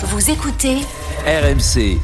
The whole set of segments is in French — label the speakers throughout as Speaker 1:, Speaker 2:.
Speaker 1: Vous écoutez
Speaker 2: RMC.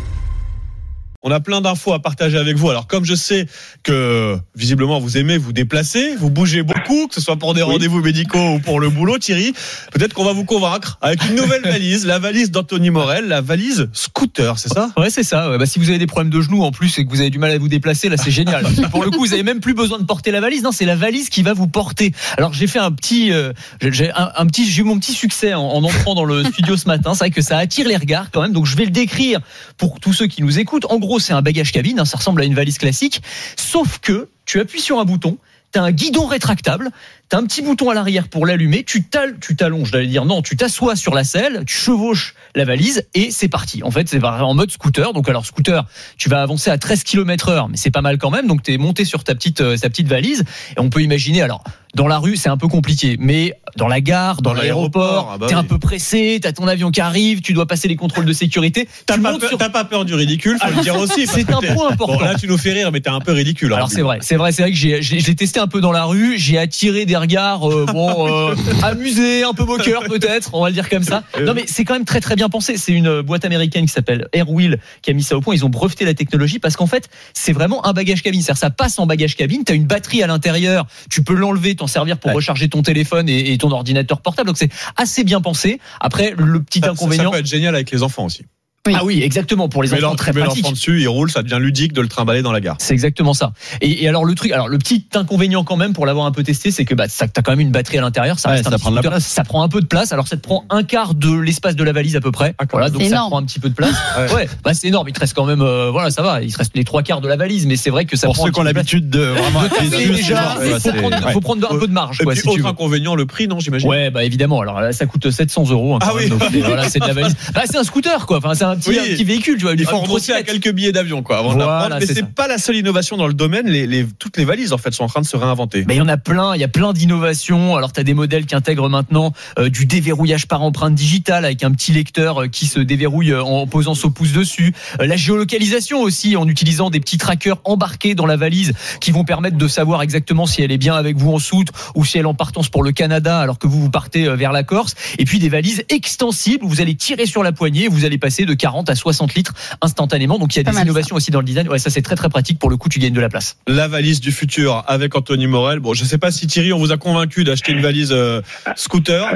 Speaker 3: On a plein d'infos à partager avec vous. Alors comme je sais que visiblement vous aimez vous déplacer, vous bougez beaucoup, que ce soit pour des rendez-vous médicaux ou pour le boulot, Thierry, peut-être qu'on va vous convaincre avec une nouvelle valise, la valise d'Anthony Morel, la valise scooter, c'est ça?
Speaker 4: Ouais, c'est ça. Ouais. Bah, si vous avez des problèmes de genoux en plus et que vous avez du mal à vous déplacer, là, c'est génial. Pour le coup, vous avez même plus besoin de porter la valise. Non, c'est la valise qui va vous porter. Alors, j'ai fait un petit, euh, j'ai un, un, petit, j'ai eu mon petit succès en, en entrant dans le studio ce matin. C'est vrai que ça attire les regards quand même. Donc, je vais le décrire pour tous ceux qui nous écoutent. En gros, c'est un bagage cabine. Hein, ça ressemble à une valise classique, sauf que tu appuies sur un bouton. T'as un guidon rétractable, t'as un petit bouton à l'arrière pour l'allumer, tu t'allonges, j'allais dire non, tu t'assois sur la selle, tu chevauches la valise et c'est parti. En fait, c'est en mode scooter. Donc alors scooter, tu vas avancer à 13 km heure, mais c'est pas mal quand même. Donc t'es monté sur ta petite, euh, ta petite valise et on peut imaginer alors dans la rue, c'est un peu compliqué, mais dans la gare, dans,
Speaker 3: Dans
Speaker 4: l'aéroport,
Speaker 3: ah bah
Speaker 4: t'es
Speaker 3: oui.
Speaker 4: un peu pressé, t'as ton avion qui arrive, tu dois passer les contrôles de sécurité.
Speaker 3: T'as
Speaker 4: tu
Speaker 3: pas, peur-
Speaker 4: sur-
Speaker 3: pas peur du ridicule, faut le dire aussi.
Speaker 4: C'est un point important.
Speaker 3: Bon, là, tu nous fais rire, mais t'es un peu ridicule. hein.
Speaker 4: Alors c'est vrai, c'est vrai, c'est vrai que j'ai, testé un peu dans la rue, j'ai attiré des regards, euh, bon, euh, amusés, un peu moqueurs peut-être, on va le dire comme ça. Non mais c'est quand même très très bien pensé. C'est une boîte américaine qui s'appelle Airwheel qui a mis ça au point. Ils ont breveté la technologie parce qu'en fait c'est vraiment un bagage cabine. C'est-à-dire ça passe en bagage cabine. T'as une batterie à l'intérieur, tu peux l'enlever, t'en servir pour
Speaker 3: Ouais.
Speaker 4: recharger ton téléphone et, et ton ordinateur portable. Donc c'est assez bien pensé. Après le petit
Speaker 3: Ça- ça,
Speaker 4: inconvénient.
Speaker 3: peut être génial avec les enfants aussi.
Speaker 4: Ah oui, exactement pour les
Speaker 3: mets
Speaker 4: enfants très pratique.
Speaker 3: l'enfant dessus, il roule, ça devient ludique de le trimballer dans la gare.
Speaker 4: C'est exactement ça. Et, et alors le truc, alors le petit inconvénient quand même pour l'avoir un peu testé, c'est que bah ça t'as quand même une batterie à l'intérieur, ça
Speaker 5: Ouais,
Speaker 4: reste un
Speaker 5: ça
Speaker 4: petit
Speaker 5: prend de la place.
Speaker 4: ça prend un peu de place. Alors ça te prend un quart de l'espace de la valise à peu près.
Speaker 3: Ah,
Speaker 4: voilà, donc
Speaker 6: C'est
Speaker 4: ça
Speaker 6: énorme.
Speaker 4: prend un petit peu de place.
Speaker 3: Ouais.
Speaker 4: ouais, bah c'est énorme. Il te reste quand même, euh, voilà, ça va. Il te reste les trois quarts de la valise, mais c'est vrai que ça
Speaker 5: Pour
Speaker 4: prend
Speaker 5: ceux
Speaker 4: un
Speaker 5: qui ont
Speaker 4: petit peu de
Speaker 5: l'habitude de vraiment
Speaker 4: Mais il faut prendre,
Speaker 5: ouais.
Speaker 4: faut prendre un peu de marge,
Speaker 3: Et
Speaker 4: quoi,
Speaker 3: puis, autre inconvénient, le prix, non, j'imagine?
Speaker 4: Ouais, bah évidemment. Alors là, ça coûte 700 euros. hein,
Speaker 3: Ah
Speaker 4: même,
Speaker 3: oui.
Speaker 4: c'est- voilà, c'est de la valise. Bah c'est un scooter, quoi. Enfin, c'est un petit,
Speaker 3: Oui.
Speaker 4: un petit véhicule, tu vois.
Speaker 3: Il faut
Speaker 4: une
Speaker 3: renoncer à quelques billets d'avion, quoi, avant
Speaker 4: Voilà.
Speaker 3: Mais
Speaker 4: c'est
Speaker 3: pas la seule innovation dans le domaine. Les, les- toutes les valises, en fait, sont en train de se réinventer.
Speaker 4: Mais il y en a plein, il y a plein d'innovations. Alors tu as des modèles qui intègrent maintenant euh, du déverrouillage par empreinte digitale avec un petit lecteur euh, qui se déverrouille euh, en posant son pouce dessus. Euh, la géolocalisation aussi en utilisant des petits trackers embarqués dans la valise qui vont permettre de savoir exactement si elle est bien avec vous en soute ou si elle est en partance pour le Canada alors que vous vous partez vers la Corse. Et puis des valises extensibles où vous allez tirer sur la poignée, vous allez passer de 40 à 60 litres instantanément. Donc il y a
Speaker 6: Pas
Speaker 4: des innovations aussi dans le design. Ouais, ça c'est très très pratique pour le coup, tu gagnes de la place.
Speaker 3: La valise du futur avec Anthony Morel. Bon, je sais pas si Thierry, on vous a convaincu d'acheter une valise euh, scooter.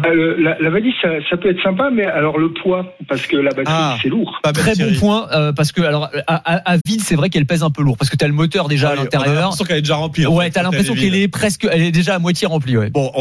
Speaker 7: Bah, le- la, la valise, ça, ça peut être sympa, mais alors le poids, parce que la batterie,
Speaker 3: Ah.
Speaker 7: c'est lourd.
Speaker 4: Très bon point euh, parce que alors à, à- à vide c'est vrai qu'elle pèse un peu lourd parce que tu as le moteur déjà
Speaker 3: Ouais,
Speaker 4: à
Speaker 3: On a
Speaker 4: l'intérieur.
Speaker 3: l'impression qu'elle est déjà remplie.
Speaker 4: Ouais, t'as l'impression qu'elle est presque, elle est déjà à moitié remplie. Ouais.
Speaker 3: Bon,